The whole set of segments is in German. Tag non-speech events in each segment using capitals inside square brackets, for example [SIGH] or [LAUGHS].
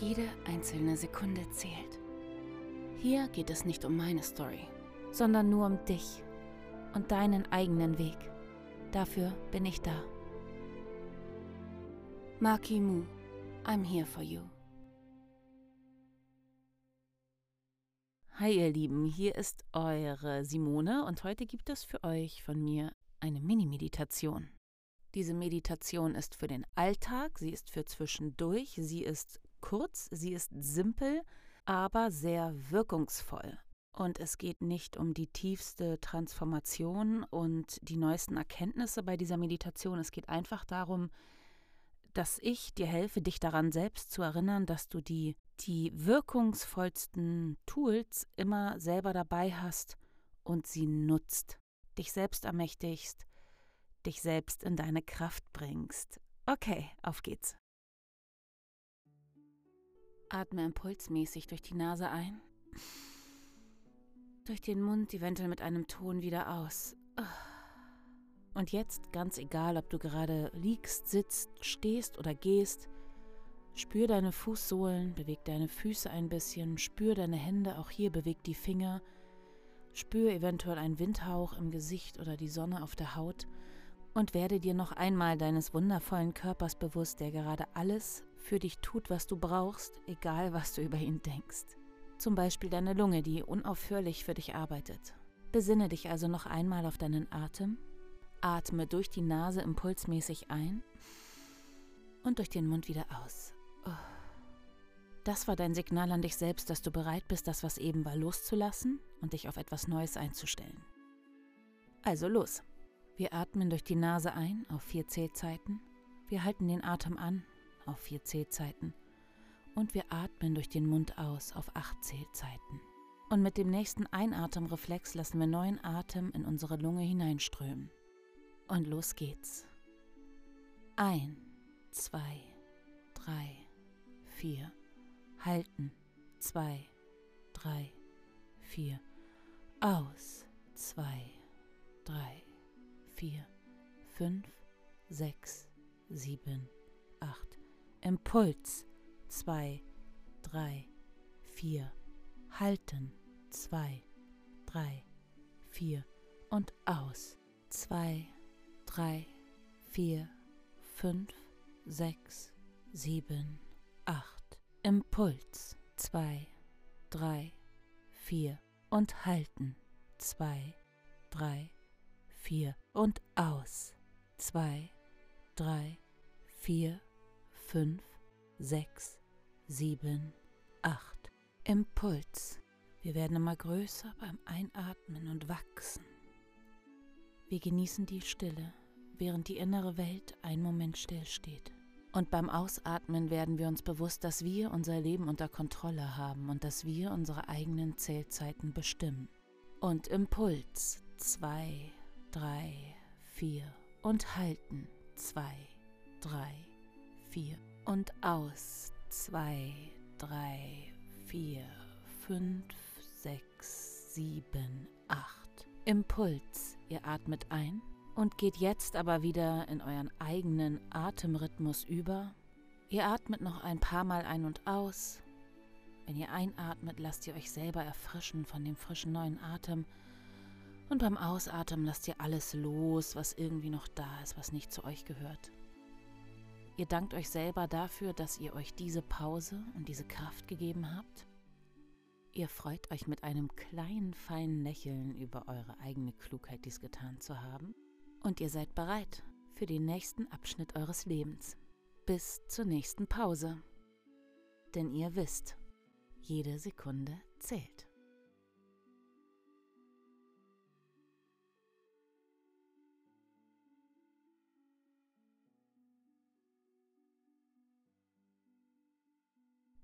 Jede einzelne Sekunde zählt. Hier geht es nicht um meine Story, sondern nur um dich und deinen eigenen Weg. Dafür bin ich da. Maki Mu, I'm here for you. Hi ihr Lieben, hier ist eure Simone und heute gibt es für euch von mir eine Mini-Meditation. Diese Meditation ist für den Alltag, sie ist für zwischendurch, sie ist kurz, sie ist simpel, aber sehr wirkungsvoll. Und es geht nicht um die tiefste Transformation und die neuesten Erkenntnisse bei dieser Meditation. Es geht einfach darum, dass ich dir helfe, dich daran selbst zu erinnern, dass du die, die wirkungsvollsten Tools immer selber dabei hast und sie nutzt, dich selbst ermächtigst, dich selbst in deine Kraft bringst. Okay, auf geht's. Atme impulsmäßig durch die Nase ein, durch den Mund eventuell mit einem Ton wieder aus. Und jetzt, ganz egal, ob du gerade liegst, sitzt, stehst oder gehst, spür deine Fußsohlen, beweg deine Füße ein bisschen, spür deine Hände, auch hier beweg die Finger, spür eventuell einen Windhauch im Gesicht oder die Sonne auf der Haut. Und werde dir noch einmal deines wundervollen Körpers bewusst, der gerade alles für dich tut, was du brauchst, egal was du über ihn denkst. Zum Beispiel deine Lunge, die unaufhörlich für dich arbeitet. Besinne dich also noch einmal auf deinen Atem, atme durch die Nase impulsmäßig ein und durch den Mund wieder aus. Oh. Das war dein Signal an dich selbst, dass du bereit bist, das, was eben war, loszulassen und dich auf etwas Neues einzustellen. Also los. Wir atmen durch die Nase ein auf vier Zählzeiten. Wir halten den Atem an auf vier Zählzeiten. Und wir atmen durch den Mund aus auf acht Zählzeiten. Und mit dem nächsten Einatemreflex lassen wir neuen Atem in unsere Lunge hineinströmen. Und los geht's. Ein, zwei, drei, vier. Halten. Zwei, drei, vier. Aus. Zwei, drei, vier, fünf, sechs, sieben, acht. Impuls. Zwei, drei, vier. Halten. Zwei, drei, vier. Und aus. Zwei, drei, vier, fünf, sechs, sieben, acht. Impuls. Zwei, drei, vier. Und halten. Zwei, drei, vier. Und aus. Zwei, drei, vier, fünf, sechs, sieben, acht. Impuls. Wir werden immer größer beim Einatmen und wachsen. Wir genießen die Stille, während die innere Welt einen Moment stillsteht. Und beim Ausatmen werden wir uns bewusst, dass wir unser Leben unter Kontrolle haben und dass wir unsere eigenen Zählzeiten bestimmen. Und Impuls. Zwei, drei, vier. Und halten. Zwei, drei, vier und aus. Zwei, drei, vier, fünf, sechs, sieben, acht. Impuls. Ihr atmet ein und geht jetzt aber wieder in euren eigenen Atemrhythmus über. Ihr atmet noch ein paar Mal ein und aus. Wenn ihr einatmet, lasst ihr euch selber erfrischen von dem frischen neuen Atem. Und beim Ausatmen lasst ihr alles los, was irgendwie noch da ist, was nicht zu euch gehört. Ihr dankt euch selber dafür, dass ihr euch diese Pause und diese Kraft gegeben habt. Ihr freut euch mit einem kleinen, feinen Lächeln über eure eigene Klugheit, dies getan zu haben. Und ihr seid bereit für den nächsten Abschnitt eures Lebens. Bis zur nächsten Pause. Denn ihr wisst, jede Sekunde zählt.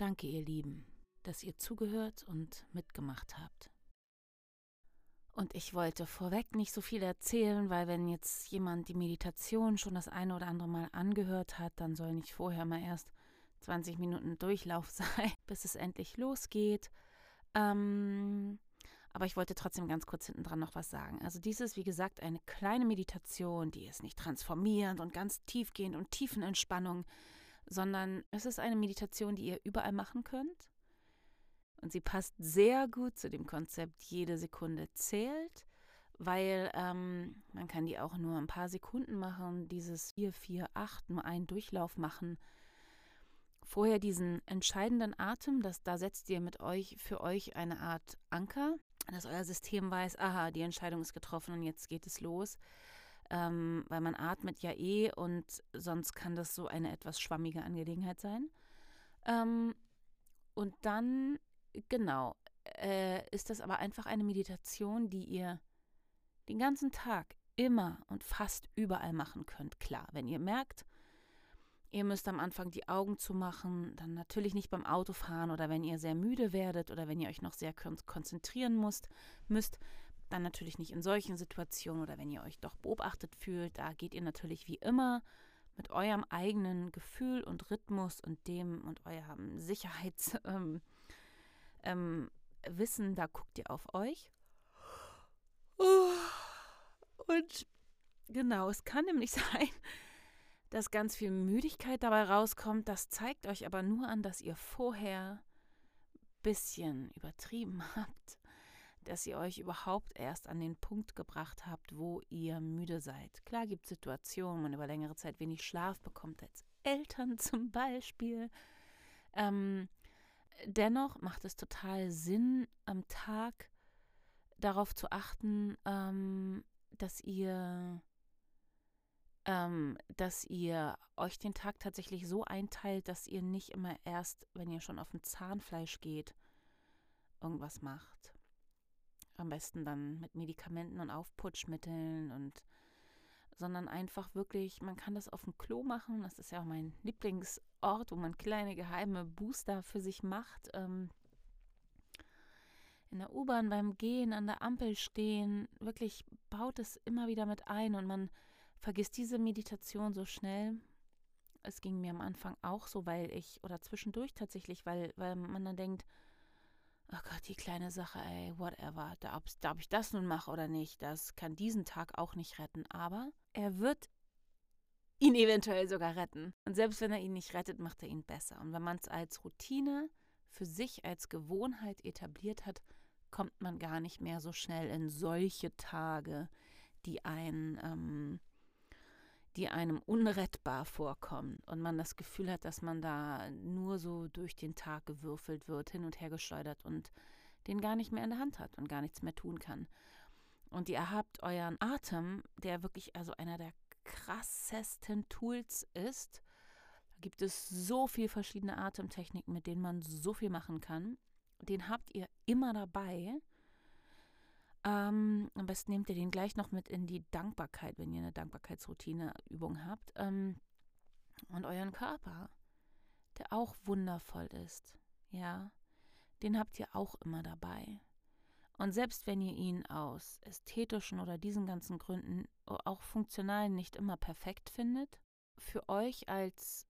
Danke, ihr Lieben, dass ihr zugehört und mitgemacht habt. Und ich wollte vorweg nicht so viel erzählen, weil wenn jetzt jemand die Meditation schon das eine oder andere Mal angehört hat, dann soll nicht vorher mal erst 20 Minuten Durchlauf [LAUGHS] sein, bis es endlich losgeht. Ähm, aber ich wollte trotzdem ganz kurz hinten dran noch was sagen. Also dies ist, wie gesagt, eine kleine Meditation, die ist nicht transformierend und ganz tiefgehend und Tiefenentspannung, sondern es ist eine Meditation, die ihr überall machen könnt. Und sie passt sehr gut zu dem Konzept, jede Sekunde zählt, weil ähm, man kann die auch nur ein paar Sekunden machen, dieses 4, 4, 8, nur einen Durchlauf machen. Vorher diesen entscheidenden Atem, das, da setzt ihr mit euch für euch eine Art Anker, dass euer System weiß, aha, die Entscheidung ist getroffen und jetzt geht es los. Ähm, weil man atmet ja eh und sonst kann das so eine etwas schwammige Angelegenheit sein. Ähm, und dann Genau. Äh, ist das aber einfach eine Meditation, die ihr den ganzen Tag immer und fast überall machen könnt. Klar, wenn ihr merkt, ihr müsst am Anfang die Augen zumachen, dann natürlich nicht beim Autofahren oder wenn ihr sehr müde werdet oder wenn ihr euch noch sehr konzentrieren müsst, müsst dann natürlich nicht in solchen Situationen oder wenn ihr euch doch beobachtet fühlt, da geht ihr natürlich wie immer mit eurem eigenen Gefühl und Rhythmus und dem und eurem Sicherheits [LAUGHS] ähm, ähm, da guckt ihr auf euch. Und genau, es kann nämlich [LAUGHS] sein, dass ganz viel Müdigkeit dabei rauskommt. Das zeigt euch aber nur an, dass ihr vorher ein bisschen übertrieben [LAUGHS] habt, dass ihr euch überhaupt erst an den Punkt gebracht habt, wo ihr müde seid. Klar gibt es Situationen, wo man über längere Zeit wenig Schlaf bekommt, als Eltern [LAUGHS] zum Beispiel. Ähm, dennoch macht es total Sinn, am Tag darauf zu achten, ähm, dass ihr ähm, dass ihr euch den Tag tatsächlich so einteilt, dass ihr nicht immer erst, wenn ihr schon auf dem Zahnfleisch geht, irgendwas macht. Am besten dann mit Medikamenten und Aufputschmitteln und sondern einfach wirklich, man kann das auf dem Klo machen. Das ist ja auch mein Lieblingsort, wo man kleine geheime Booster für sich macht. Ähm, in der U-Bahn beim Gehen, an der Ampel stehen, wirklich baut es immer wieder mit ein und man vergisst diese Meditation so schnell. Es ging mir am Anfang auch so, weil ich, oder zwischendurch tatsächlich, weil, weil man dann denkt, ach Gott, die kleine Sache, ey, whatever, da, ob, da, ob ich das nun mache oder nicht, das kann diesen Tag auch nicht retten. Aber er wird ihn eventuell sogar retten. Und selbst wenn er ihn nicht rettet, macht er ihn besser. Und wenn man es als Routine für sich als Gewohnheit etabliert hat, kommt man gar nicht mehr so schnell in solche Tage, die einen ähm, die einem unrettbar vorkommen und man das Gefühl hat, dass man da nur so durch den Tag gewürfelt wird, hin und her geschleudert und den gar nicht mehr in der Hand hat und gar nichts mehr tun kann. Und ihr habt euren Atem, der wirklich also einer der krassesten Tools ist. Da gibt es so viele verschiedene Atemtechniken, mit denen man so viel machen kann. Den habt ihr immer dabei ähm, am besten nehmt ihr den gleich noch mit in die Dankbarkeit, wenn ihr eine Dankbarkeitsroutine-Übung habt. Ähm, und euren Körper, der auch wundervoll ist, ja, den habt ihr auch immer dabei. Und selbst wenn ihr ihn aus ästhetischen oder diesen ganzen Gründen auch funktional nicht immer perfekt findet, für euch als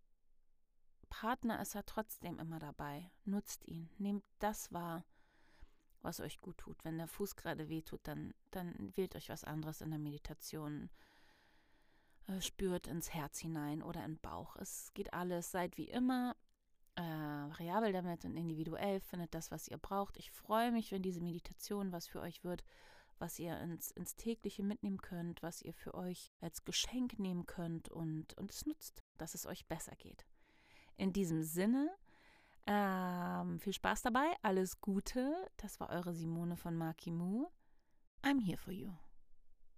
Partner ist er trotzdem immer dabei. Nutzt ihn, nehmt das wahr was euch gut tut. Wenn der Fuß gerade weh tut, dann, dann wählt euch was anderes in der Meditation. Äh, spürt ins Herz hinein oder in den Bauch. Es geht alles. Seid wie immer äh, variabel damit und individuell. Findet das, was ihr braucht. Ich freue mich, wenn diese Meditation was für euch wird, was ihr ins, ins tägliche mitnehmen könnt, was ihr für euch als Geschenk nehmen könnt und, und es nutzt, dass es euch besser geht. In diesem Sinne ähm, viel Spaß dabei, alles Gute. Das war eure Simone von Marky Moo. I'm here for you.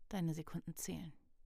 Deine Sekunden zählen.